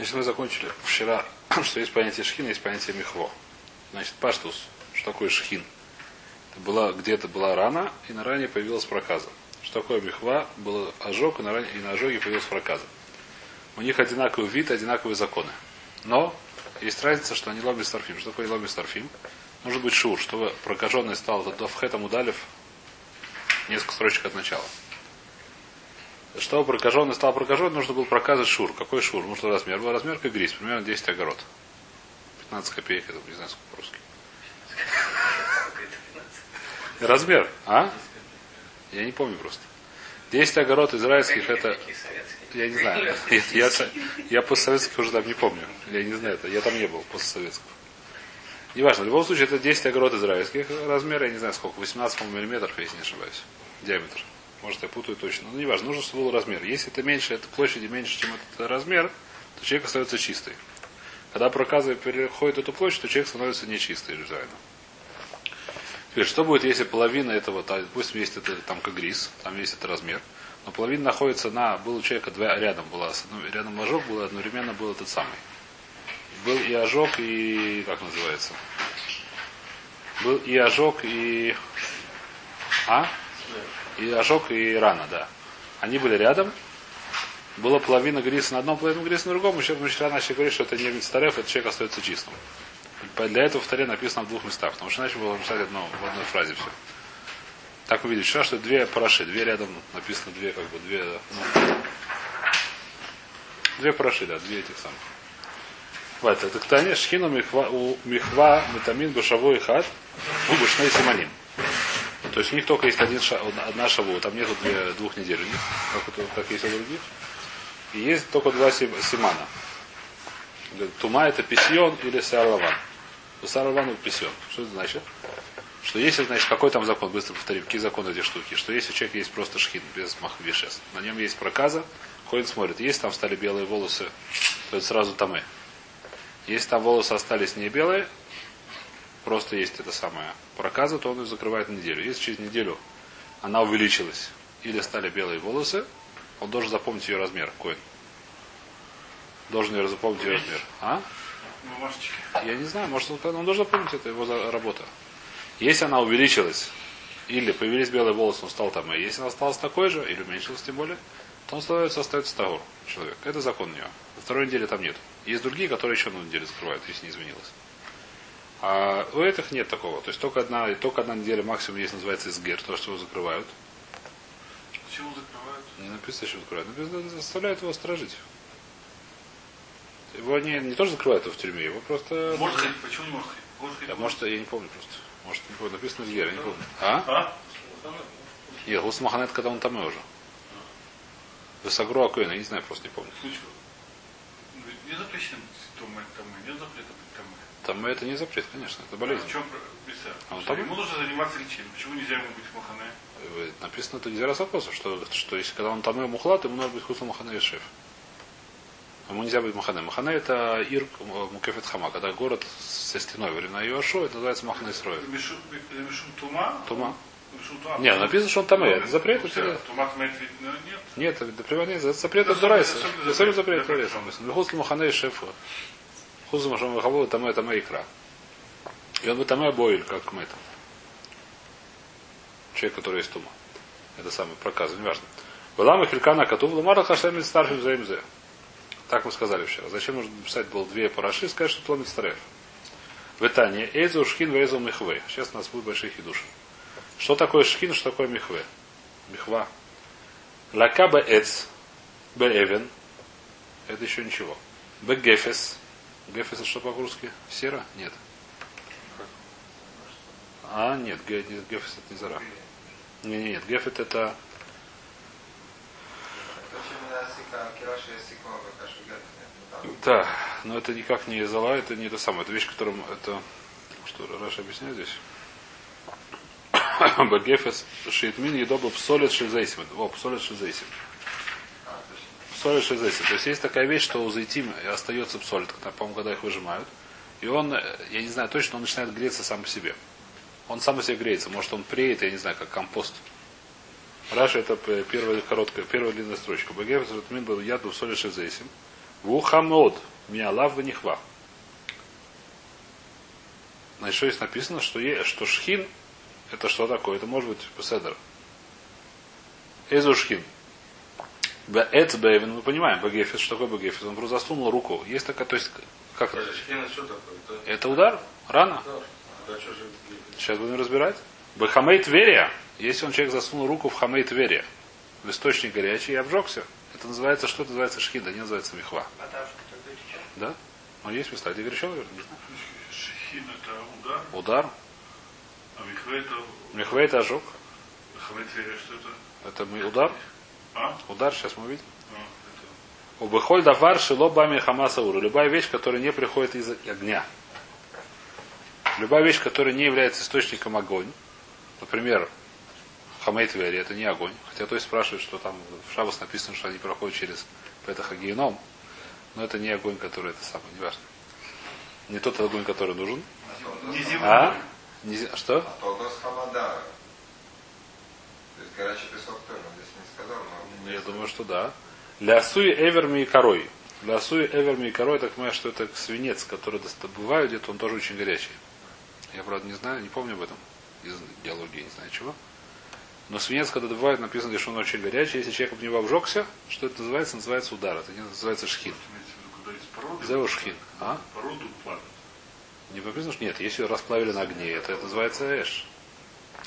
Значит, мы закончили вчера, что есть понятие шхина, есть понятие мехво. Значит, паштус. Что такое шхин? Это была, где-то была рана, и на ране появилась проказа. Что такое мехва? Был ожог, и на, ране, и на ожоге появилась проказа. У них одинаковый вид, одинаковые законы. Но есть разница, что они лоби старфим. Что такое лоби старфим? Может быть шур, чтобы прокаженный стал до вхетом удалив несколько строчек от начала. Чтобы прокаженный стал прокаженным, нужно было проказать шур. Какой шур? Может размер? Был размер как грис, примерно 10 огород. 15 копеек, это не знаю сколько по-русски. Размер, а? Я не помню просто. 10 огород израильских это... Я не знаю. Я, я, я постсоветских уже там не помню. Я не знаю это. Я там не был постсоветских. Неважно. В любом случае это 10 огород израильских размера. Я не знаю сколько. 18 миллиметров, если не ошибаюсь. Диаметр. Может, я путаю точно. Но неважно. Нужно, чтобы был размер. Если это меньше, это площади меньше, чем этот размер, то человек остается чистый. Когда проказы переходит эту площадь, то человек становится нечистый реально. Теперь, что будет, если половина этого, допустим, есть это там как грис, там есть этот размер, но половина находится на, был у человека два рядом была, рядом ожог был, одновременно был этот самый. Был и ожог, и, как называется? Был и ожог, и, а? И ожог, и рана, да. Они были рядом, была половина гриса на одном, половина гриса на другом, еще вчера начали говорить, что это не мицтареф, этот человек остается чистым. Для этого в таре написано в двух местах, потому что иначе было написать одно, в одной фразе все. Так мы видим вчера, что две параши, две рядом написано две, как бы, две, ну, две параши, да, две этих самых. Вот, это ктане шхину михва, у михва метамин бушавой хат у бушной симаним. То есть у них только есть один ша, одна шаву, там нету две, двух недель у них, как, как есть у других. И есть только два симана. Тума это письон или сарлаван. Сарлаван письон. Что это значит? Что если, значит, какой там закон, быстро повторим, какие законы эти штуки, что если у человека есть просто шхин, без махвишес, на нем есть проказа, ходит, смотрит, если там стали белые волосы, то это сразу тамы. Если там волосы остались не белые, просто есть это самое проказа, то он ее закрывает неделю. Если через неделю она увеличилась или стали белые волосы, он должен запомнить ее размер, коин. Должен ее запомнить ее размер. А? Я не знаю, может он, он должен запомнить, это его работа. Если она увеличилась, или появились белые волосы, он стал там, и если она осталась такой же, или уменьшилась тем более, то он становится, остается того человек. Это закон у него. На второй неделе там нет. Есть другие, которые еще на неделю закрывают, если не изменилось. А у этих нет такого. То есть только одна, только одна неделя максимум есть, называется изгер, то, что его закрывают. Почему закрывают? Не написано, что закрывают. Написано, заставляют его стражить. Его не, не тоже закрывают его в тюрьме, его просто... Может ходить, почему не может ходить, да, может, я не помню просто. Может, не помню, написано Изгер, я не помню. А? А? Нет, Гус Маханет, когда он там уже. Высогру Акуэна, я не знаю, просто не помню. Не запрещено тамы, тамы, нет запрета Тамы это не запрет, конечно, это болезнь. А в чем А он ему нужно заниматься лечением. Почему нельзя ему быть махане? Э, Написано это нельзя раз вопросов, что, что если когда он тамы мухлат, ему нужно быть хусу махане и шеф. Ему нельзя быть Махане. Махане это Ир Мукефет Хама, когда город со стеной времена Йошо, это называется Махане Срой. Мишум тума? Тума. Тума. Нет, написано, что он там это запрет. Все, Это... Тума имеет вид, ну, нет. Нет, это запрет от Дурайса. особенно запрет. от. Дурайса. Хузл Махане и Шефа. Хузл Махане Махаву, там это икра. И он бы там бойль, как мы это. Человек, который есть тума. Это самый проказ, неважно. Была Хилькана Катув, Ламара Хашем старшим Заимзе. Так мы сказали вчера. Зачем нужно написать было две параши и сказать, что Тломит Стареф? В Итане Эйзу Шхин Вейзу Михве. Сейчас у нас будет большие хидуши. Что такое шхин, что такое михве? Михва. Лакаба эц. Беэвен. Это еще ничего. Бегефес. Гефес что по-русски? Сера? Нет. А, нет, ге- не- гефес это не зара. Не, не, нет, гефет это Да, но это никак не зала, это не это самое. Это вещь, которым это. Что Раша объясняет здесь? Багефес шейтмин едоба псолет шельзейсим. О, псолет шельзейсим. Псолет шельзейсим. То есть есть такая вещь, что у зайтим остается когда, по-моему, когда их выжимают. И он, э, я не знаю точно, он начинает греться сам по себе. Он сам по себе греется. Может, он преет, я не знаю, как компост. Раша это первая короткая, первая длинная строчка. Багефес шейтмин был яд в соле шельзейсим. Вухамод. Миалав ванихва. Значит, что здесь написано, что, е, что шхин это что такое? Это может быть пседер. Эзу шхин. Эц бейвен, мы понимаем, Багефис, что такое Багефис? Он просто засунул руку. Есть такая, то есть, как это? Это удар? Рано? Сейчас будем разбирать. Бахамей Тверия. Если он человек засунул руку в хамей Тверия, в источник горячий и обжегся, это называется, что это называется шхин, да не называется мехва. Да? Но есть места, где горячо, наверное, не знаю. Шхин это удар, Удар. а михве это... Мехва это ожог. Хамет Верия, что это? Это мы удар. А? Удар, сейчас мы увидим. А, это... Убыхоль давар шило бами хамаса уру. Любая вещь, которая не приходит из огня. Любая вещь, которая не является источником огонь. Например, хамейт вери, это не огонь. Хотя то есть спрашивают, что там в Шабас написано, что они проходят через Петахагиеном. Но это не огонь, который это самое, не важно. Не тот огонь, который нужен. Не земной. А? Не зе- Что? А Тодос Хамадара. То есть горячий песок тоже, он здесь не сказал, но... Я думаю, что да. Лясуи эверми и корой. Лясуи эверми и корой, так понимаю, что это свинец, который добывают где-то, он тоже очень горячий. Я, правда, не знаю, не помню об этом. Из диалогии, не знаю чего. Но свинец, когда добывают, написано, что он очень горячий. Если человек об него обжегся, что это называется? Называется удар. Это не называется шхин. В. Зеу шхин. А? Породу плавят. Не написано, что нет, если расплавили на огне, это, это называется эш.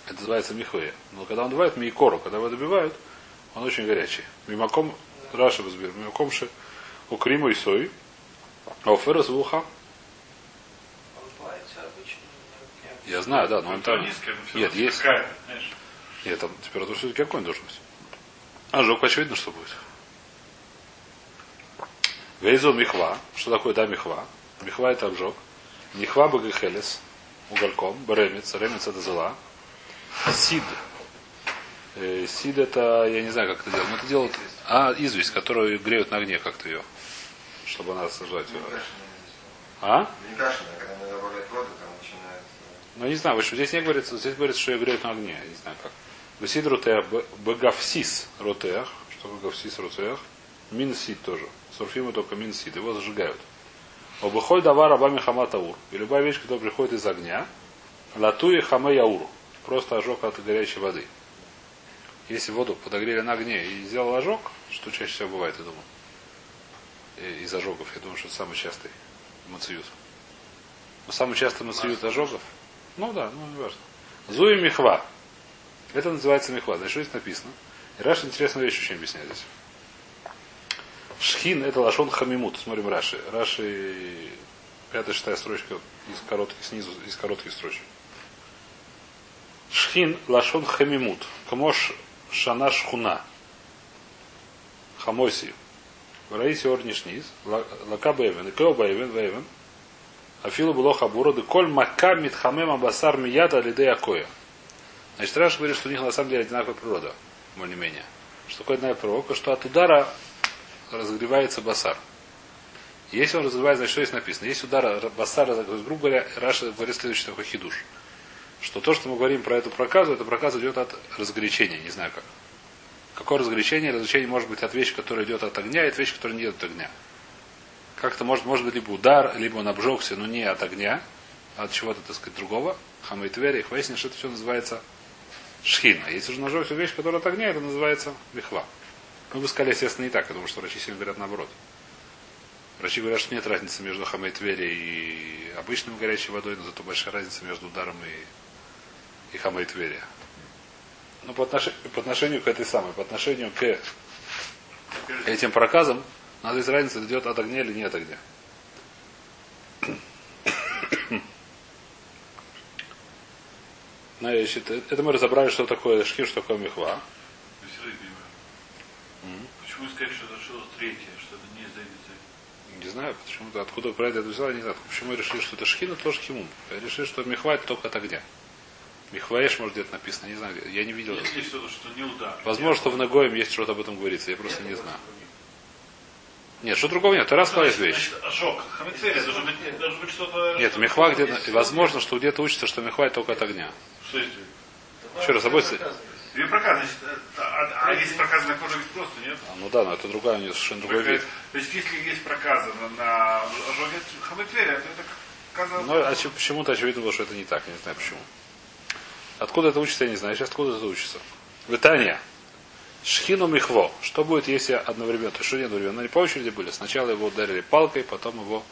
Это называется михуэ. Но когда он добывает мейкору, когда его добивают, он очень горячий. Мимаком, Раша разбир, мимаком ши укриму и сой, а уферас в уха. Я знаю, да, но он там... Нет, есть. Нет, там температура все-таки он должен быть? Ожог, очевидно, что будет. Вейзу михва. Что такое да михва? Михва это обжог. Михва багахелес. Угольком. Беремец. Ремец это зела. Сид. Э, сид это, я не знаю, как это делать. Но это делают... А, известь, которую греют на огне как-то ее. Чтобы она сожрать ее. А? Не кашляно, когда она добавляет воду, там начинается... Ну, не знаю, в общем, здесь не говорится, здесь говорится, что ее греют на огне. Я не знаю как. Висид рутеах, багавсис рутеах. Что багавсис рутеах? Минсид тоже. Сурфимы только минсид. Его зажигают. Обыхоль давар рабами хаматаур. И любая вещь, которая приходит из огня, латуи хаме яур. Просто ожог от горячей воды. Если воду подогрели на огне и сделал ожог, что чаще всего бывает, я думаю, э, из ожогов, я думаю, что это самый частый мациют. Но самый частый мациют ожогов, ну да, ну не важно. Зуи михва. Это называется михва. Значит, что здесь написано? И Раши интересную вещь очень объясняет здесь. Шхин это лашон хамимут. Смотрим Раши. Раши пятая, шестая строчка из коротких, снизу, из коротких строчек. Шхин лашон хамимут. Камош шана шхуна. Хамоси. Раиси орнишниз. Лака бэйвен. И кео бэйвен бэйвен. Афилу было хабура. Коль мака митхамем абасар мията лидей акоя. Значит, Раш говорит, что у них на самом деле одинаковая природа, более-менее. Что такое одна пророка, что от удара разогревается басар. Если он разогревается, значит, что здесь написано? Если удар басар разогревается, грубо говоря, Раша говорит следующий такой хидуш. Что то, что мы говорим про эту проказу, эта проказа идет от разгорячения, не знаю как. Какое разгорячение? Разгорячение может быть от вещи, которая идет от огня, и от вещи, которая не идет от огня. Как-то может, может быть либо удар, либо он обжегся, но не от огня, а от чего-то, так сказать, другого. Хамайтвери, их выяснили, что это все называется шхина. Если же нажегся вещь, которая от огня, это называется мехва. Мы бы сказали, естественно, не так, потому что врачи сегодня говорят наоборот. Врачи говорят, что нет разницы между хамайтвери и обычной горячей водой, но зато большая разница между ударом и, и хамайтвери. Но по отношению, по отношению к этой самой, по отношению к этим проказам, надо из разницы, идет от огня или не от огня. Значит, это мы разобрали, что такое шхир, что такое мехва. Почему сказать, что это что-то третье, что это не из? Не знаю, почему откуда про это взял, не знаю. Почему решили, что это шхина, тоже химум. Решили, что мехва это только от огня. Михваеш, может, где-то написано, не знаю, я не видел. Есть ли что-то, что не удар? Возможно, что в Нагоем есть что-то об этом говорится, я просто не знаю. Нет, что другого нет, ты раз Значит, вещь. Ожог. Хамицерия, должен быть, должен быть что-то... Нет, мехва где-то, возможно, что где-то учится, что мехва только от огня. Что? Еще раз, обои, Две проказы, значит, э, а, а если проказы на коже ведь просто, нет? А, ну да, но это другая, у нее совершенно другой вид. То есть, если есть проказа на, на ожоге хамытверия, то это. Но а че- почему-то очевидно было, что это не так, я не знаю почему. Откуда это учится, я не знаю. Сейчас откуда это учится. Витания. Шхину михво. Что будет, если одновременно, то есть что не одновременно, они по очереди были. Сначала его ударили палкой, потом его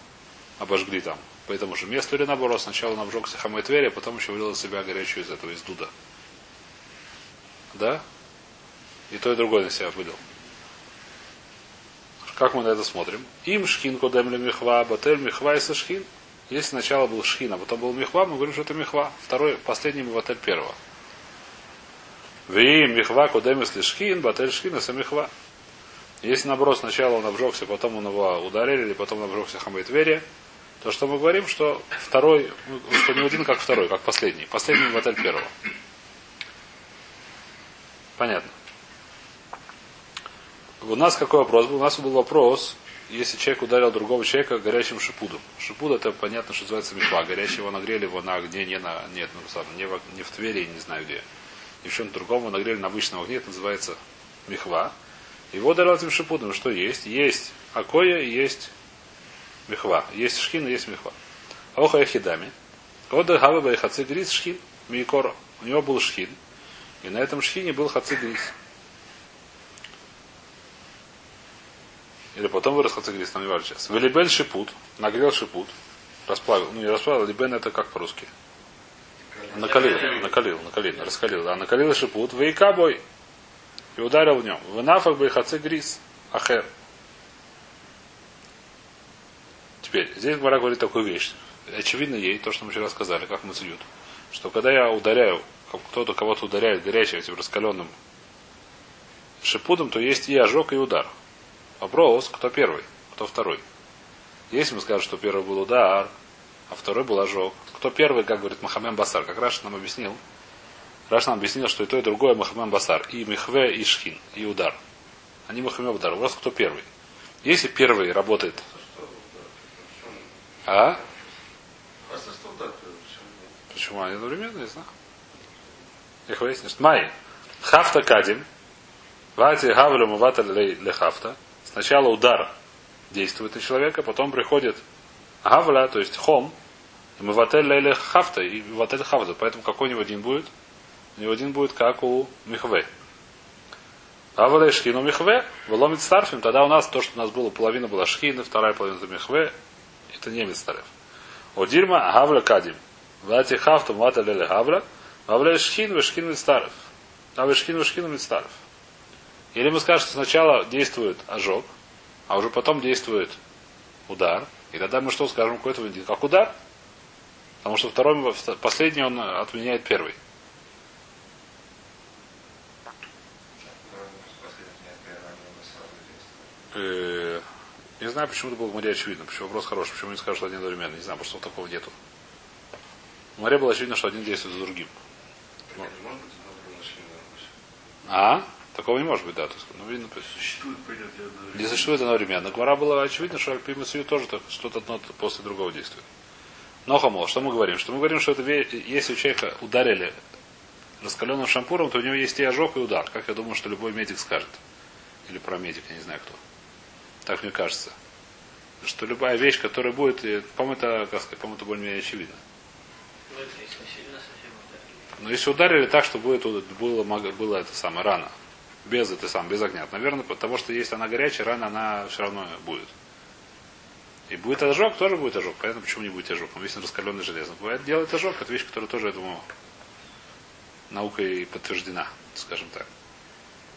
обожгли там. Поэтому же месту или наоборот, сначала он обжегся хамой твери, а потом еще вылил из себя горячую из этого, из дуда. Да? И то, и другое на себя вылил. Как мы на это смотрим? Им шхин кодем ли михва, батель михва и сашхин. Если сначала был шхин, а потом был михва, мы говорим, что это михва. Второй, последний батель первого. Ви михва кодем если шхин, батель шхин, это михва. Если наоборот сначала он обжегся, потом он его ударили, или потом он обжегся хамой твери, то что мы говорим, что второй, ну, что не один как второй, как последний. Последний батель первого. Понятно. У нас какой вопрос был? У нас был вопрос, если человек ударил другого человека горячим шипудом. Шипуд это понятно, что называется мифа. Горячего нагрели его на огне, не на. Нет, ну, сам, не, в, не в Твери, не знаю где. И в чем-то другом его нагрели на обычном огне, это называется михва. Его ударил этим шипудом. Что есть? Есть акоя и есть михва. Есть шхин и есть михва. Оха яхидами. Ода гава хаци грис шхин. Микор. У него был шхин. И на этом шхине был хаци Или потом вырос хацигрис, нам не важно сейчас. Велибен шипут, нагрел шипут, расплавил. Ну, не расплавил, либен это как по-русски? Накалил, накалил, накалил, раскалил. Да, накалил шипут, вейка бой. И ударил в нем. Венафах бы хацигрис, ахер. Теперь, здесь Мара говорит такую вещь. Очевидно ей, то, что мы вчера сказали, как мы цьют, что когда я ударяю, кто-то кого-то ударяет горячим этим раскаленным шипудом, то есть и ожог, и удар. Вопрос, кто первый, кто второй. Если мы скажем, что первый был удар, а второй был ожог, кто первый, как говорит Махамем Басар, как Раш нам объяснил, Раш нам объяснил, что и то, и другое Махамем Басар, и Михве, и Шхин, и удар. Они Махамем удар. Вопрос, кто первый. Если первый работает... А? Почему они одновременно, не знаю. Их выяснишь. Май. Хафта кадим. Вати гавлю мувата ле хафта. Сначала удар действует на человека, потом приходит гавля, то есть хом, и мыватель лейле хафта, и мыватель хафта. Поэтому какой у него один будет? У него один будет как у михве. Гавля шхину михве, выломит старфим, тогда у нас то, что у нас было, половина была шхина, вторая половина это михве, это не мицтарев. У дирма гавля кадим. Вати хафта мыватель лейле гавля, гавля шхин, вешхин мицтарев. Гавля шхин, вешхин мицтарев. Или мы скажем, что сначала действует ожог, а уже потом действует удар. И тогда мы что скажем, какой-то один, как удар? Потому что второй, последний он отменяет первый. Э, не знаю, почему это было в море очевидно. Почему вопрос хороший. Почему не скажут, что один одновременно. Не знаю, потому что такого нету. В море было очевидно, что один действует за другим. А? Такого не может быть, да. Ну, видно, Существует понятие не существует одновременно. Гмара было очевидно, что Альпима Сию тоже так, что-то одно после другого действует. Но хамол, что мы говорим? Что мы говорим, что это если у человека ударили раскаленным шампуром, то у него есть и ожог, и удар. Как я думаю, что любой медик скажет. Или про медик, я не знаю кто. Так мне кажется. Что любая вещь, которая будет, по-моему, это, как сказать, по-моему, это более-менее очевидно. Но если ударили так, что будет, было, было это самое рано, без это сам, без огня. Наверное, потому что если она горячая, рано она все равно будет. И будет ожог, тоже будет ожог. Понятно, почему не будет ожог. Он весь раскаленный железо. Бывает делает ожог, это вещь, которая тоже, я думаю, наукой подтверждена, скажем так.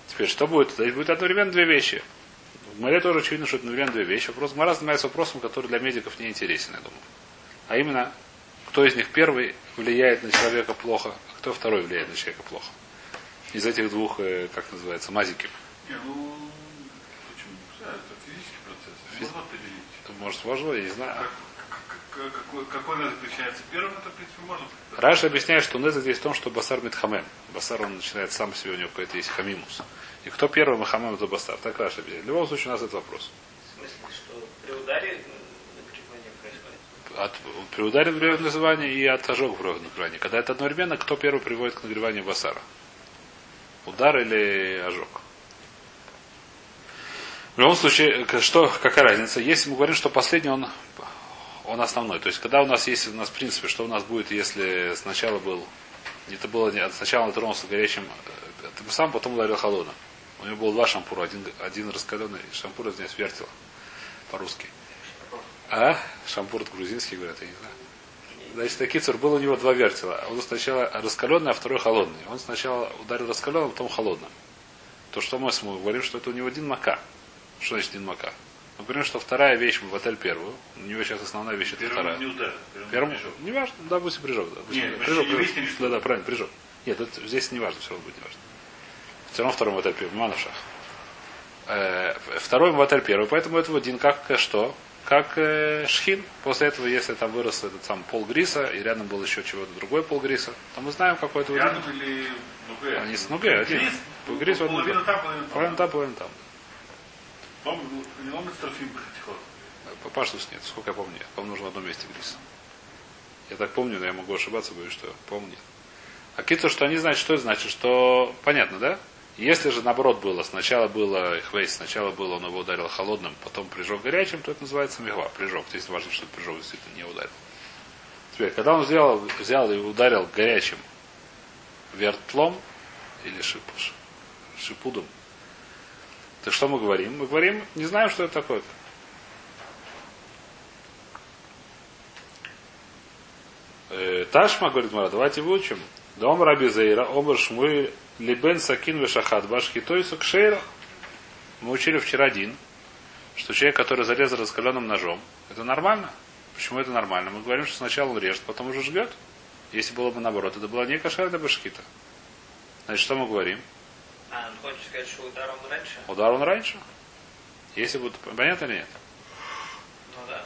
Теперь, что будет? Здесь будет одновременно две вещи. В море тоже очевидно, что это одновременно две вещи. Вопрос Мара занимается вопросом, который для медиков не интересен, я думаю. А именно, кто из них первый влияет на человека плохо, а кто второй влияет на человека плохо из этих двух, э, как называется, мазики? Не, ну, почему? Это физический процесс. Физ... Можно определить. Это может можно, я не знаю. Как, какой, какой нез заключается первым, это, в принципе, можно. Раши объясняет, что неза здесь в том, что בשר מתחמם. בשר он начинает сам себе, у него какой-то есть хамимус. И кто первый מחמם, это בשר. Так Раши объясняет. В любом случае у нас этот вопрос. В смысле, что при ударе нагревание происходит? Вот, при ударе приводит нагревание и от ожога приводит нагревание. Когда это одновременно, кто первый приводит к нагреванию בשר а? Удар или ожог. В любом случае, что, какая разница? Если мы говорим, что последний он, он основной. То есть, когда у нас есть, у нас в принципе, что у нас будет, если сначала был, это было, не- сначала он тронулся горячим, э, ты сам потом ударил холодным. У него было два шампура, один, один раскаленный шампур, здесь вертел по-русски. А? Шампур грузинский, говорят, я не знаю. Значит, Акицур был у него два вертела. Он сначала раскаленный, а второй холодный. Он сначала ударил раскаленным, а потом холодным. То, что мы, мы говорим, что это у него один мака. Что значит один мака? Мы говорим, что вторая вещь мы в отель первую. У него сейчас основная вещь это вторая. не удар. Первому, прижог. не важно, да, пусть и прижог. Да, пусть Нет, и- мы прижог, же не прижог. выяснили, Да, да, правильно, прижог. Нет, это, здесь не важно, все равно будет не важно. Все равно второму отель первый, Манушах. Э, второй в отель первый, поэтому это один как э, что? Как э, шхин. После этого, если там вырос этот сам пол гриса, и рядом был еще чего-то другой пол гриса, то мы знаем, какой это один. Рядом или Нуге? Они с Нуге, один. Грис? Грис вот Половина Нуге. там, половина там. половина там. По-моему, не ломит строфим хотел. Папаштус нет, сколько я помню. По-моему, нужно в одном месте гриса. Я так помню, но я могу ошибаться, боюсь, что помню. А киту, что они знают, что это значит, что понятно, да? Если же наоборот было, сначала было хвейс, сначала было, он его ударил холодным, потом прижег горячим, то это называется мегва, прижег. Здесь важно, что прижег действительно не ударил. Теперь, когда он взял, взял и ударил горячим вертлом или шип, шипудом, то что мы говорим? Мы говорим, не знаем, что это такое. Э, Ташма, говорит Мара, давайте выучим. Дом Раби Зейра, Омар Шмуэль, Либен Сакин Вешахат, Башки Тойсу Кшейра. Мы учили вчера один, что человек, который зарезал раскаленным ножом, это нормально. Почему это нормально? Мы говорим, что сначала он режет, потом уже жгет. Если было бы наоборот, это была не кошерная башкита. Значит, что мы говорим? А, он хочет сказать, что ударом раньше? Удар он раньше. Если будет, понятно или нет? Ну да.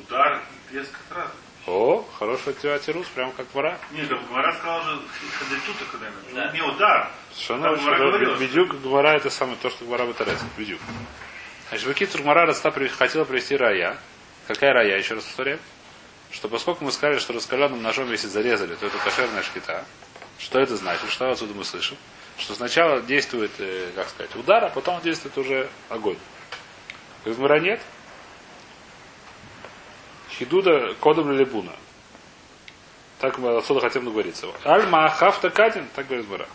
Удар и как раз. О, хороший у тебя тирус, прям как вора. Нет, да Гмара сказал же, Хадельтута когда Да. Не удар. Совершенно что- Бедюк Гмара это самое то, что Гмара вытарается. Бедюк. Значит, Вакитр Гмара хотела привести рая. Какая рая, еще раз повторяю? Что поскольку мы сказали, что раскаленным ножом, если зарезали, то это кошерная шкита. Что это значит? Что отсюда мы слышим? Что сначала действует, э, как сказать, удар, а потом действует уже огонь. Гмара нет. Хидуда кодом лебуна. Так мы отсюда хотим договориться. Альма хафта кадин, так говорит Гмара.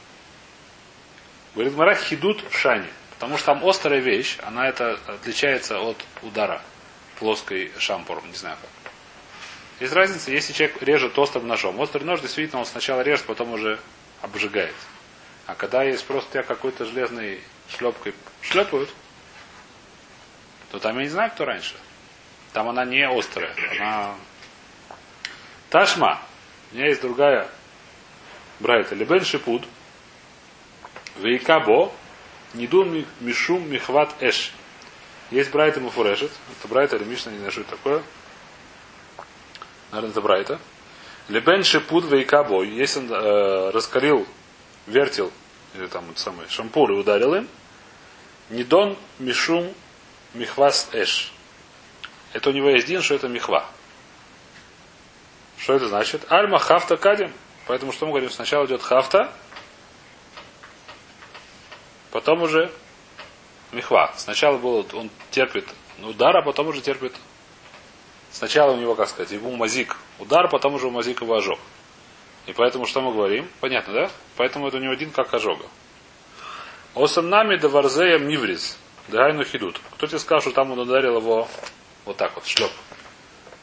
Говорит Гмара хидут в шане. Потому что там острая вещь, она это отличается от удара плоской шампуром, не знаю как. Есть разница, если человек режет острым ножом. Острый нож действительно он сначала режет, потом уже обжигает. А когда есть просто тебя какой-то железной шлепкой шлепают, то там я не знаю, кто раньше. Там она не острая. Она... Ташма. У меня есть другая брайта. Лебен шипуд. Вейкабо. Нидун ми- мишум михват эш. Есть брайта муфурешет. Это брайта или мишна, не знаю, что это такое. Наверное, это брайта. Лебен шипуд вейкабо. Если он э, раскалил, вертел, или там вот самый шампур и ударил им, Нидон мишум михвас эш. Это у него есть дин, что это михва. Что это значит? Альма хафта кадим. Поэтому что мы говорим? Сначала идет хафта, потом уже михва. Сначала было, он терпит удар, а потом уже терпит. Сначала у него, как сказать, ему мазик удар, потом уже у мазик его ожог. И поэтому что мы говорим? Понятно, да? Поэтому это у него один как ожога. Осам нами даварзея мивриз. Дайну хидут. Кто тебе сказал, что там он ударил его вот так вот, шлеп.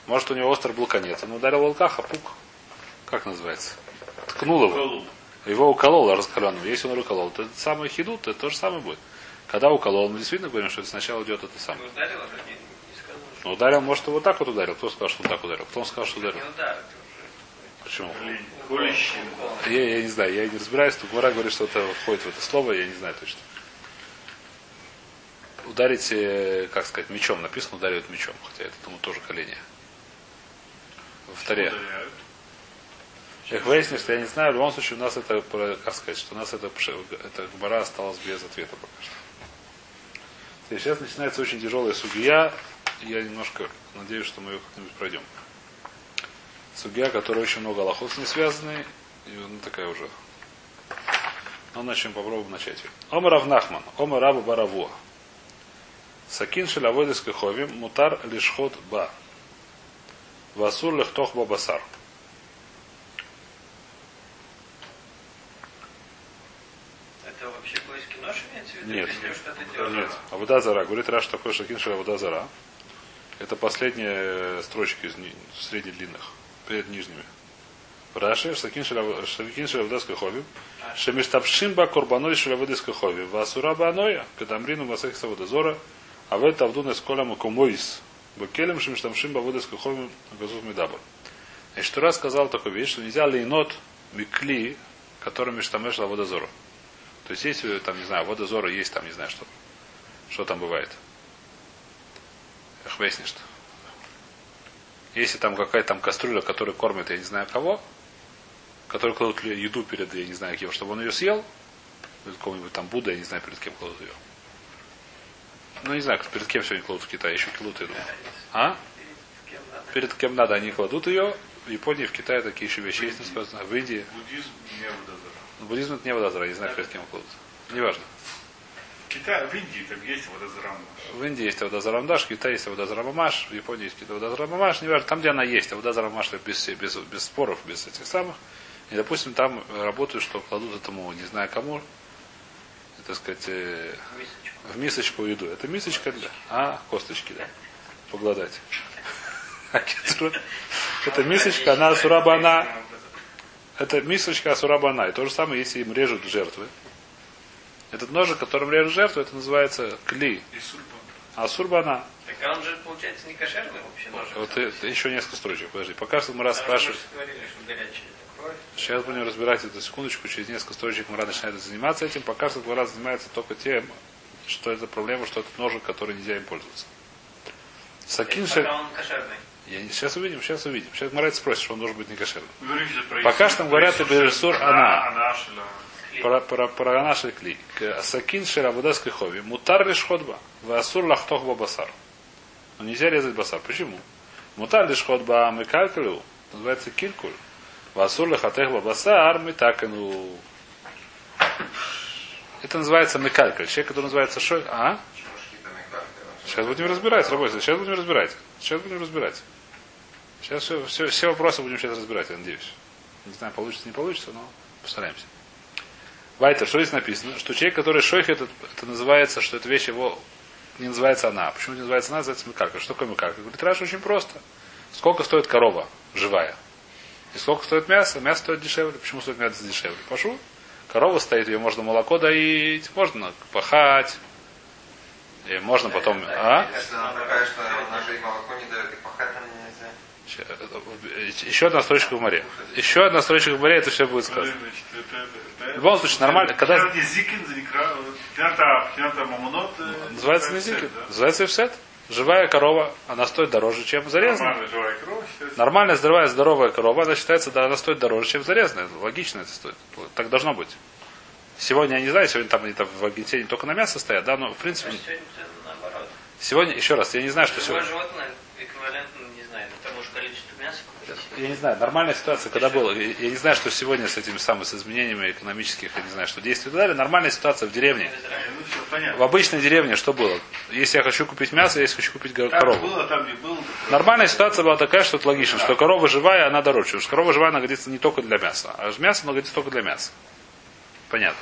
Может, у него острый был конец. Он ударил волкаха, пук. Как называется? Ткнул его. Его уколол раскаленным. Если он уколол, то это самый хидут, то это то же самое будет. Когда уколол, мы действительно говорим, что это сначала идет это самое. Ударил, а не, не сказал, что Но ударил, может, вот так вот ударил. Кто сказал, что он так ударил? Кто он сказал, что ударил? Почему? Я, я не знаю, я не разбираюсь, тут Гура говорит, что это входит в это слово, я не знаю точно. Ударить, э, как сказать, мечом. Написано ударивают мечом, хотя это тому тоже. Во вторе. Ударяют. Как выяснилось, что я не знаю, в любом случае у нас это, как сказать, что у нас это, это Гмара осталась без ответа пока что. Сейчас начинается очень тяжелая судья. Я немножко надеюсь, что мы ее как-нибудь пройдем. Судья, которая очень много лохов с ней связаны. И она такая уже Ну, начнем, попробуем начать. Ома Равнахман, Ома Раба Баравуа. Сакин шелавойдес кахови, мутар лишхот ба. Васур лехтох бабасар. Это вообще поиски нож имеется в виду? Нет. Или делать? Нет. Авуда Зара. Говорит Раш такой Шакин Авуда Зара. Это последняя строчка из среднедлинных, перед нижними. Раши, Шакин Авуда Скахови. Шемиштабшимба Корбаной Шелаводы Скахови. Васура Баноя. Кадамрину Масех Савода Зора. А в это Авдуна Сколяма Комоис. Бакелем Шемиштабшимба Воды Скахови. Газув Медабр. Что раз сказал такую вещь, что нельзя лейнот микли, которым Миштамеш Лавода Зора. То есть есть, там, не знаю, вода Зора есть, там, не знаю, что. Что там бывает? Выясни, что. Если там какая-то там кастрюля, которая кормит, я не знаю кого, который кладут еду перед, я не знаю кем, чтобы он ее съел, перед какого-нибудь там Будда, я не знаю, перед кем кладут ее. Ну, не знаю, перед кем сегодня кладут в Китае, еще кладут еду. А? Перед кем надо, они кладут ее. В Японии, в Китае такие еще вещи есть, сказано. В Индии. Буддизм не водозара. В буддизм это не водозара, я не знаю, перед кем кладут. Неважно. В Китае, в Индии там есть водозара. В Индии есть Авдазарамдаш, в Китае есть Авдазарамамаш, в Японии есть Авдазарамамаш, не важно, там, где она есть, Авдазарамамаш без, без, без споров, без этих самых. И, допустим, там работают, что кладут этому, не знаю кому, так сказать, э, в мисочку еду. Это мисочка для... А, косточки, да. Погладать. А кетру- Это мисочка, она сурабана. Это мисочка асурабана. И то же самое, если им режут жертвы. Этот ножик, которым режут жертву, это называется кли. А сурбана. Так а он же, получается, не кошерный вообще нож. Вот это еще несколько строчек, подожди. Пока что мы раз спрашиваем. Мы это. Сейчас будем разбирать эту секундочку, через несколько строчек Мара начинает заниматься этим. Пока что Мара занимается только тем, что это проблема, что это ножик, который нельзя им пользоваться. Сакин кошерный. Я не- Сейчас увидим, сейчас увидим. Сейчас Марат спросит, что он должен быть не кошерным. Пока что там говорят про о Бересур, Иисуса. она. А, Она шла. Про, про, про наши кли. К- Сакин шерабудас хове. Мутар лишь ходба. Васур лахтох басар. Но нельзя резать басар. Почему? Мутар лишь ходба мекалькалю. Называется килькуль. Васур лихатех басар митакану. Это называется мекалькаль. Человек, который называется шой. А? Сейчас будем разбирать, работать. Сейчас будем разбирать. Сейчас будем разбирать. Сейчас все, все, все вопросы будем сейчас разбирать, я надеюсь. Не знаю, получится, не получится, но постараемся. Вайтер, что здесь написано? Что человек, который шойх, это, это называется, что эта вещь его не называется она. Почему не называется она, называется мекарка. Что такое мекарка? Говорит, Раша очень просто. Сколько стоит корова живая? И сколько стоит мясо? Мясо стоит дешевле. Почему стоит мясо дешевле? Пошел. Корова стоит, ее можно молоко доить, можно пахать. И можно потом... А? Ней нельзя. Еще одна строчка в море. Еще одна строчка в море, это все будет сказано. В любом случае, нормально, когда-. Зикин, э, Называется не да? Называется эвсет. Живая корова, она стоит дороже, чем зарезанная. Нормальная живая кровь. считается. Нормальная, здоровая, здоровая корова, она считается, да, она стоит дороже, чем зарезанная. Логично это стоит. Так должно быть. Сегодня, я не знаю, сегодня там они там в Аргентине только на мясо стоят, да, но в принципе, А сегодня наоборот. сегодня, еще раз, я не знаю, что Живое сегодня. животное эквивалентно, не знаю, тому же количеству мяса купить. Я не знаю, нормальная ситуация, когда было, я я не знаю, что сегодня с этими самыми, с изменениями экономических, я не знаю, что действий и так далее, нормальная ситуация в деревне. В. Ну. В обычной деревне что было? Если я хочу купить мясо, если хочу купить Там корову. было, там не было. Нормальная ситуация была такая, что это логично, что корова живая, она дороже. Потому что корова живая, она годится не только для мяса. А мясо, она годится только для мяса. Понятно.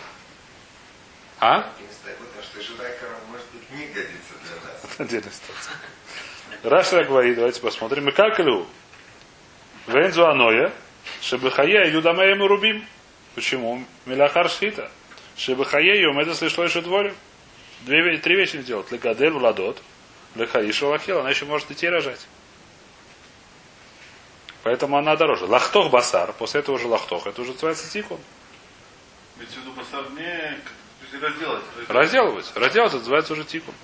А? Потому что живая корова может быть не годится для нас. Отдельная ситуация. Раша говорит, давайте посмотрим. И как? Вензу аноя, шебехая юдамеем и рубим. Почему? Милахар шхита. Шебехая юм это слышло еще дворе. Две, ве- три вещи сделать. Лекадель владот. Лехаиша лахил. Она еще может идти рожать. Поэтому она дороже. Лахтох басар. После этого уже лахтох. Это уже называется тикун. Имеется в басар не есть- Разделывать. Разделывать это называется уже тикун.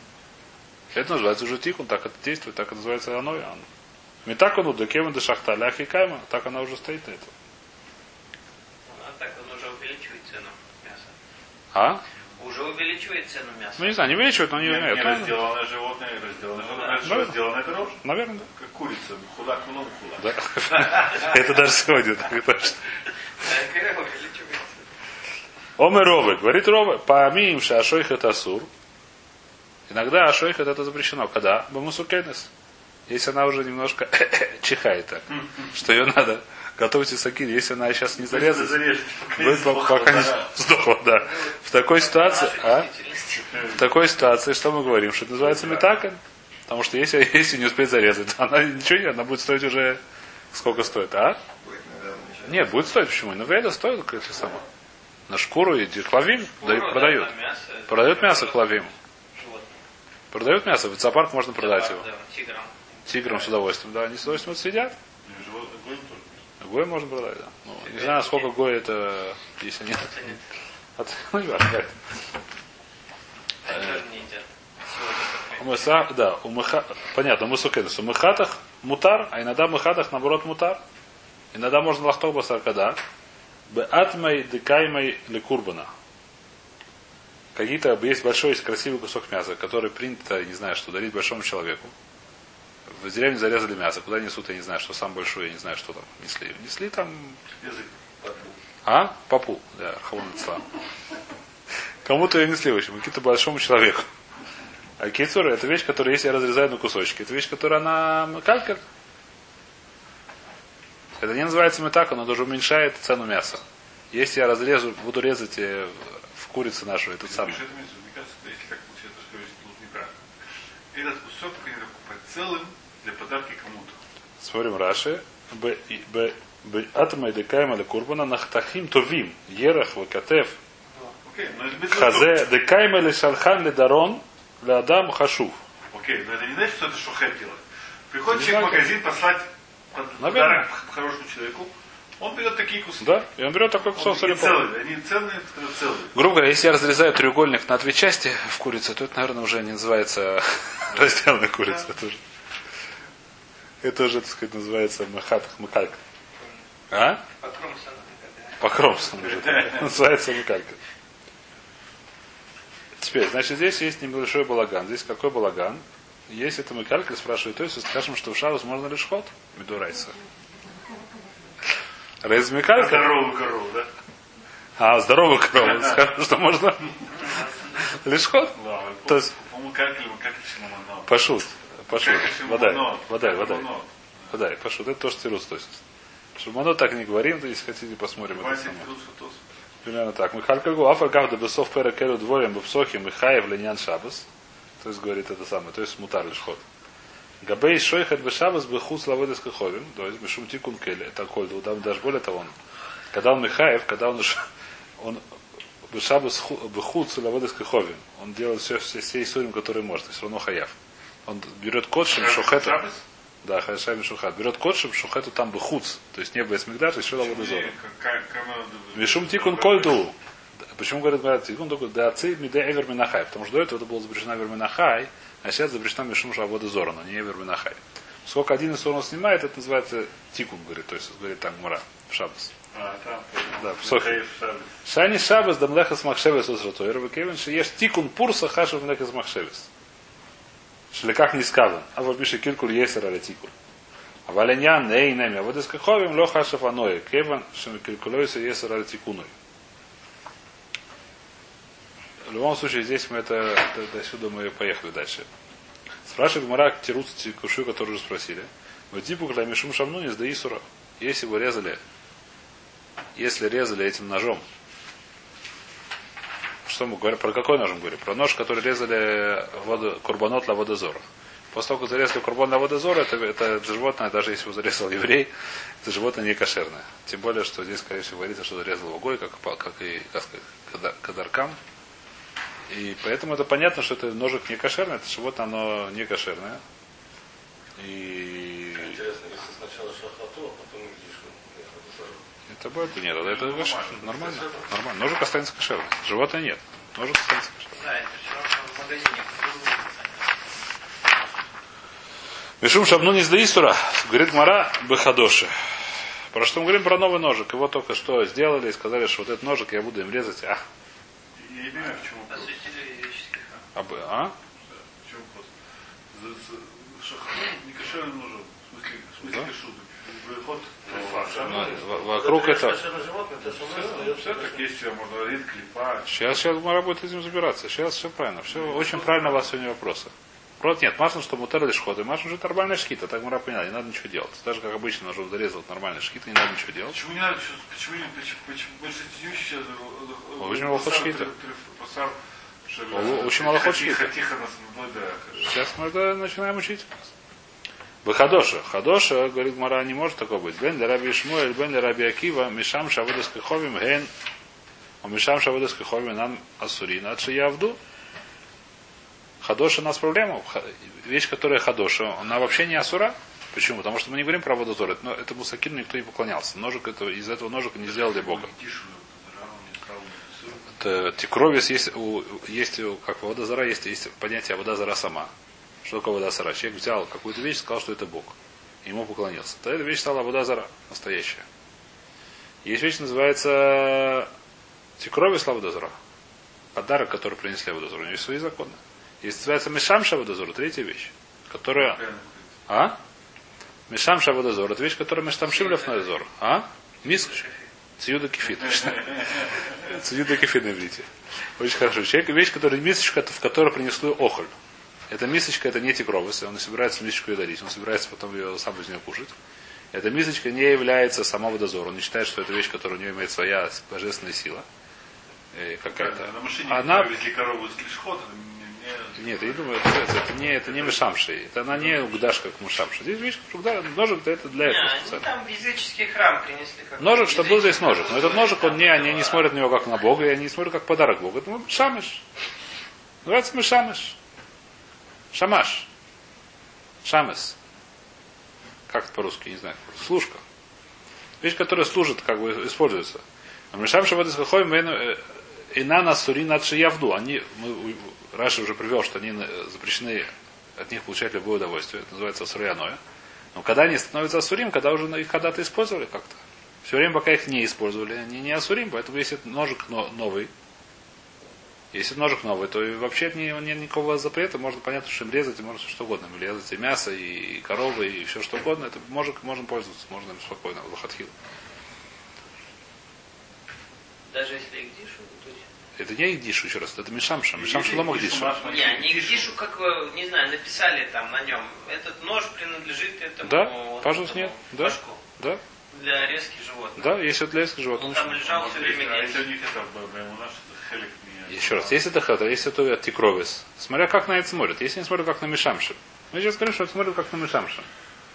Это называется уже тикун, так это действует, так это называется оно и оно. Метакуну до кема до шахта ляхи кайма, так она уже стоит на этом. А так он уже увеличивает цену мяса. А? Уже увеличивает цену мяса. Ну не знаю, не увеличивают, но не, Не, не ну, разделанное животное, разделанное животное. Да. Разделанное дороже. Наверное, да. Как курица. Худак много худак. Да. Это даже сегодня так точно. Так, увеличивается. Омер Ровы. Говорит Ровы, помим шашойх это асур. Иногда ашойх это запрещено. Когда? Бамусукенес. Если она уже немножко чихает так, что ее надо готовить саки, если она сейчас не зарезает, Зарежешь, пока не будет сдохла, пока не да. сдохла, да. В такой ситуации, а? В такой ситуации, что мы говорим? Что это называется метакен. Потому что если, если не успеть зарезать, то она ничего не, она будет стоить уже сколько стоит, а? Нет, будет стоить почему? На веда стоит как это самое. На шкуру и клавим дают, продают. это Продают мясо клавим. Продают мясо, в зоопарк можно продать Да, его. Тиграм. С удовольствием, да, они с удовольствием это съедят. Гой можно продать, да. Ну, не знаю, сколько гой это, если нет. От- Ну, не важно, едят. Сегодня У Мыса, да, у мыха, понятно, у Мысукенес. У Мыхатах мутар, а иногда в Мыхатах наоборот мутар. Иногда можно лахток басар когда. Б атмай декаймай лекурбана. Какие-то есть большой, есть красивый кусок мяса, который принято, не знаю, что дарить большому человеку. В деревне зарезали мясо. Куда несут, я не знаю, что сам большой, я не знаю, что там несли. Несли там а? Папу, да, Архавон Ицлам. Кому-то ее несли, в общем, какие-то большому человеку. А кейцур это вещь, которую если я разрезаю на кусочки, это вещь, которая она калькер. Это не называется метак, но даже уменьшает цену мяса. Если я разрежу, буду резать э, в курице нашу, этот самый. Этот кусок они покупают целым для подарки кому-то. Смотрим Раши. Б- и- декайма ле курбана нахтахим товим. Ерах вакатев. Хазе декайма ле шалхан ле дарон ле адам хашув. Окей, но это не значит, что это шухет делает. Приходит человек в магазин послать подарок хорошему человеку, он берет такие куски. Да? И он берет такой кусок соли целые, они цельные, которые целые. Грубо говоря, если я разрезаю треугольник на две части в курице, то это, наверное, уже не называется разделанная курица. Уже, это уже, так сказать, называется махат, мыкалька. А? Покром да. Называется мыкалька. Теперь, значит, здесь есть небольшой балаган. Здесь какой балаган? Есть это мыкалька, спрашивает, то есть скажем, что в шабас можно лишь ход? Медурайса. Рейз мыкалька? Здоровую корову, да? А, здоровый корова. Скажем, что можно лишь ход? Ладно, То есть- По-моему, Как Водай. Водай, водай. Водай. Пашут. Это тоже стирус. То есть. Шумано так не говорим, то если хотите, посмотрим это. Примерно так. Мы халькальгу афаргав да бесов пера керу дворем бепсохи михаев ленян шабас. То есть говорит это самое. То есть мутар лишь ход. Габей шойхат бешабас бехус лаведес каховим. То есть бешум тикун келе. Это коль. Даже более того, он, когда он михаев, когда он, он бешабас бехуц лаведес каховим. Он делает все, все, все истории, которые может. И все равно хаяв. Он берет кот, шем шохета. Шабас? Да, Хайшами Шухат. Берет кот, чтобы Шухету там бы хуц. То есть не без Мигдаш, еще лавода зора. Мишум тикун кольду. Почему говорят, говорят тикун только да отцы миде эвер минахай. Потому что до этого это было запрещено эвер минахай, а сейчас запрещено мишум шавода зора, но не эвер минахай. Сколько один из сторон снимает, это называется тикун, говорит. То есть говорит так Мура в Шабас. А, там. Да, в Шабас. Шани Шабас да млехас махшевес узратойр, векевен ешь тикун пурса хашев млехас махшевес. Шликах не сказан. А вот пишет киркуль есер аля тикун. А валенян ней неми. А вот из каховим ло хашев аное. Кеван шем киркулойся есер аля тикуной. В любом случае, здесь мы это, до, до сюда мы поехали дальше. Спрашивает Мара Тирус Кушу, который уже спросили. В типу Кламишум Шамну не сда Исура. Если вы резали, если резали этим ножом, что мы говорим? Про какой нож мы говорим? Про нож, который резали воду, курбанот для водозора. После того, как зарезали курбан для водозора, это, это животное, даже если его зарезал еврей, это животное не кошерное. Тем более, что здесь, скорее всего, говорится, что зарезал его гой, как, как и как кадаркам. И поэтому это понятно, что это ножик не кошерный, это животное, оно не кошерное. И Интересно, если сначала шахату, а потом. Это будет нет, это кошер- нормально. Нормально. Ножик останется кошерным. Животное нет. Ножик останется кошерным. Да, это все равно в магазине. Мишум шабну не сдаисура, говорит Мара Бехадоши. Про что мы говорим? Про новый ножик. Его только что сделали и сказали, что вот этот ножик я буду им резать. А, Я не понимаю, а, бы- а? Шахру не кошерным ножом. В смысле, в смысле Да? кашрут. Выход. Вокруг когда этого- ты кошерное животное, то все равно Все, остается все так есть, всё, можно варить, клепать. Сейчас, сейчас Мара будет этим забираться. Сейчас все правильно. Все очень правильно у вас сегодня вопросы. Просто нет, масло, что мутер лишь ход, и масло же нормальная шкита, так Мара поняла, не надо ничего делать. Так же, как обычно ножом зарезал нормальная шкита, не надо ничего делать. Почему не надо, почему, не- почему, почему больше сейчас... э, Очень мало шкита. Очень мало шкита. Сейчас мы это начинаем учить. Выходоша. Ходоша, говорит Мара, не может такого быть. Бен раби Шмуэль, бен раби Акива, мишам шаводас каховим, ген, а мишам шаводас каховим нам асурин, а я авду. Хадоша у нас проблема. Вещь, которая хадоша, она вообще не асура. Почему? Потому что мы не говорим про водозор. Но это мусакину никто не поклонялся. Ножик это, из этого ножика не сделали Бога. Это тикровис есть, у, есть у- как вода зара, есть, есть понятие вода зара сама. Что такое вода зара? Человек взял какую-то вещь, сказал, что это Бог. И ему поклонился. Тогда эта вещь стала вода зара, настоящая. Есть вещь, называется тикровис вода зара. Подарок, который принесли вода зара. У него есть свои законы. Есть называется мешамша вода зара, третья вещь. Которая... А? Мешамша вода зара. Это вещь, которая мештамшим лев на зор. А? Миск. Цюда кефит. Цвита кефир на. Очень хорошо. Человек, вещь, которая мисочка, в которой принесли охоль. Эта мисочка, это не тикровыс, он не собирается мисочку ее дарить, он собирается потом ее сам из нее кушать. Эта мисочка не является сама водозор. Он не считает, что это вещь, которая у нее имеет своя божественная сила. э, какая-то. На машине Она, корову не- не- нет, я думаю, это, это, это не, это не мешамши. Это она не угдаш, как мешамши. Здесь вещь, да, ножик это для Не, этого они специально. там в языческий храм принесли. Как Ножик, что был здесь ножик. Но этот ножик, он не, они не смотрят на него как на Бога, и они не смотрят как подарок Богу. Это шамиш. Называется мешамиш. Шамаш. Шамес. Как это по-русски, не знаю. Служка. Вещь, которая служит, как бы используется. А хахоим и на нас сурин от явду. Они, мы, Раша уже привел, что они э, запрещены от них получать любое удовольствие. Это называется асурияное. Но когда они становятся асурим, когда уже их когда-то использовали как-то. Все время, пока их не использовали, они не асурим, поэтому если ножик но- новый, если ножик новый, то и вообще не, нет никакого запрета, можно понятно, что им резать, и можно что угодно. Им резать и мясо, и коровы, и все что угодно. Это ножик можно пользоваться, можно им спокойно, лохатхил. Даже если их дишу, то есть... Это не Игдишу, еще раз, это Мишамша. Мишамша лома Гдишу. Не, они их дишу, как, э, не знаю, написали там на нем. Этот нож принадлежит этому... Да, пожалуйста, нет, да. башку Да, Для резки животных. да, если это леска животное. Он там лежал все время. А если у них это, у нас это хелик Еще раз, если это хата, если это тикровис, смотря как на это смотрят. Если они смотрят как на Мишамши. Мы сейчас говорим, что они смотрят как на Мишамши.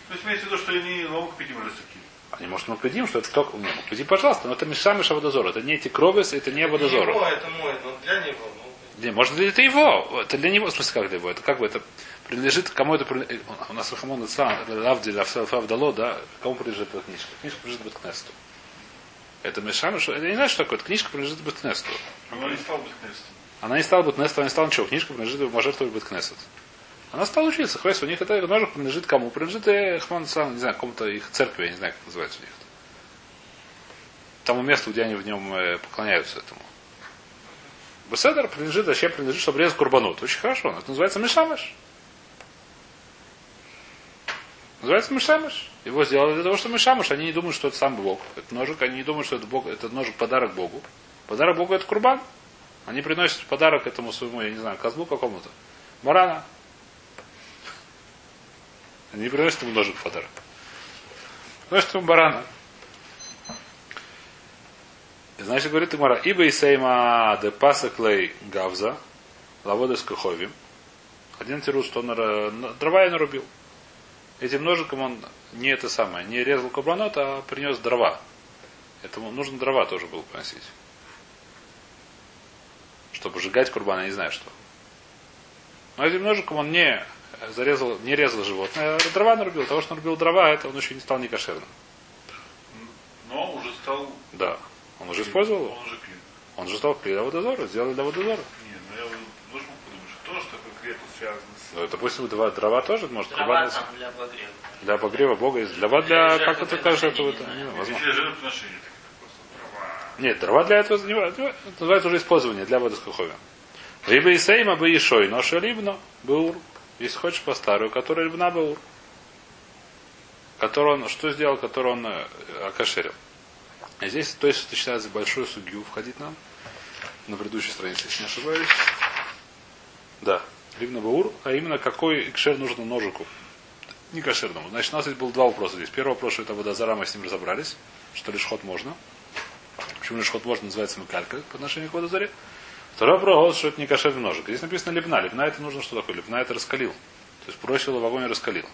То есть имеется в виду, что они ломок пятим раз такие. Они, может, мы предим, что это только... Не, приди, пожалуйста, но это Мишамиш водозор. Это не тикровис, это не Не его, водозор. это мой, но для него. ну, Не, может, это его. Это для него. В смысле, как для его? Это как бы это принадлежит, кому это принадлежит. У нас Рахамон Лавди, Лавдало, да, кому принадлежит эта книжка? Книжка принадлежит Беткнесту. Это Мишамиш, это не знаю, что такое. Эта книжка принадлежит Беткнесту. Оно не стало быть кнестом. Она не стала Беткнесту, она не стала ничего. Книжка принадлежит Мажертову Беткнесту. Она стала учиться. Хвест, у них это ножик принадлежит кому? Принадлежит э, Хман сам, не знаю, какому-то их церкви, я не знаю, как называется у них. Тому месту, где они в нем э, поклоняются этому. Беседер принадлежит, вообще принадлежит, чтобы резать курбанут. Очень хорошо. Это называется Мишамеш. Называется Мишамеш. Его сделали для того, что Мишамеш. Они не думают, что это сам Бог. Это ножик, они не думают, что это Бог, это ножик подарок Богу. Подарок Богу это курбан. Они приносят подарок этому своему, я не знаю, козлу какому-то. Барана. Они приносят ему ножик в подарок. Приносят ему барана. И Значит, говорит Имара, ибо и сейма де пасаклей гавза, лавода с каховим. Один тирус, что он дрова я нарубил. Этим ножиком он не это самое, не резал кабанот, а принес дрова. Этому нужно дрова тоже было приносить. Чтобы сжигать курбан, я не знаю что. Но этим ножиком он не зарезал, не резал животное, а дрова нарубил. Того, что нарубил дрова, это он еще не стал некошерным. Но уже стал... Да. Он уже использовал его. Он уже клин. Он же стал для водозора, сделали для водозора. Не, ну я вот должен подумать, что то, что конкретно связано с... Ну, это пусть два дрова тоже, может, Дрова там для обогрева. для обогрева Бога есть. Дрова для, как это кажется, это, вот, не возможно. Так дрова. Нет, дрова для этого занимают. Это называется уже использование для водоскоховия. Либо и сейма бы ешой, но шалибно баур. Если хочешь по старую, которая либна баур. который он, что сделал, который он э, окошерил. А здесь, то есть, начинается большой судью входить нам. На предыдущей странице, если не ошибаюсь. Да. Ливна Баур, а именно какой кшер нужен ножику. Не кошерному. Значит, у нас здесь было два вопроса здесь. Первый вопрос, что это водозара, мы с ним разобрались, что лишь ход можно. Почему лишь ход можно называется мекалька по отношению к водозаре. Второй вопрос, что это не кошерный ножик. Здесь написано липна. Липна это нужно что такое? Липна это раскалил. То есть бросил в огонь и раскалил.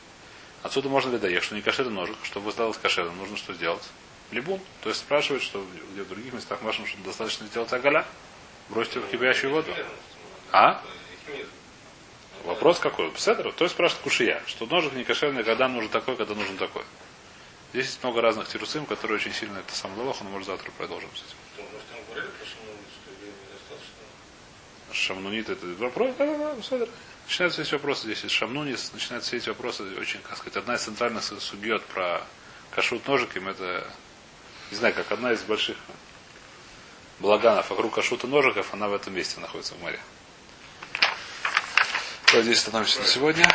Отсюда можно ли доехать, что не кошерный ножик, чтобы сделать кошерным, нужно что сделать? Либун. То есть спрашивает, что где в других местах вашим, что достаточно сделать агаля, бросьте в кипящую воду. А? Вопрос какой? Седр? То есть спрашивает кушия, что ножик не кошерный, когда нужен такой, когда нужен такой. Здесь есть много разных тирусим, которые очень сильно это сам ловах, но может завтра продолжим с этим. Шамнунит, это вопрос, да, да, да, Седр. Начинаются эти вопросы здесь из Шамнунис, начинаются все эти вопросы очень, как сказать, одна из центральных судьет про кашут ножиком, это, не знаю, как одна из больших благанов вокруг кашута ножиков, она в этом месте находится в море. Здесь остановимся на сегодня.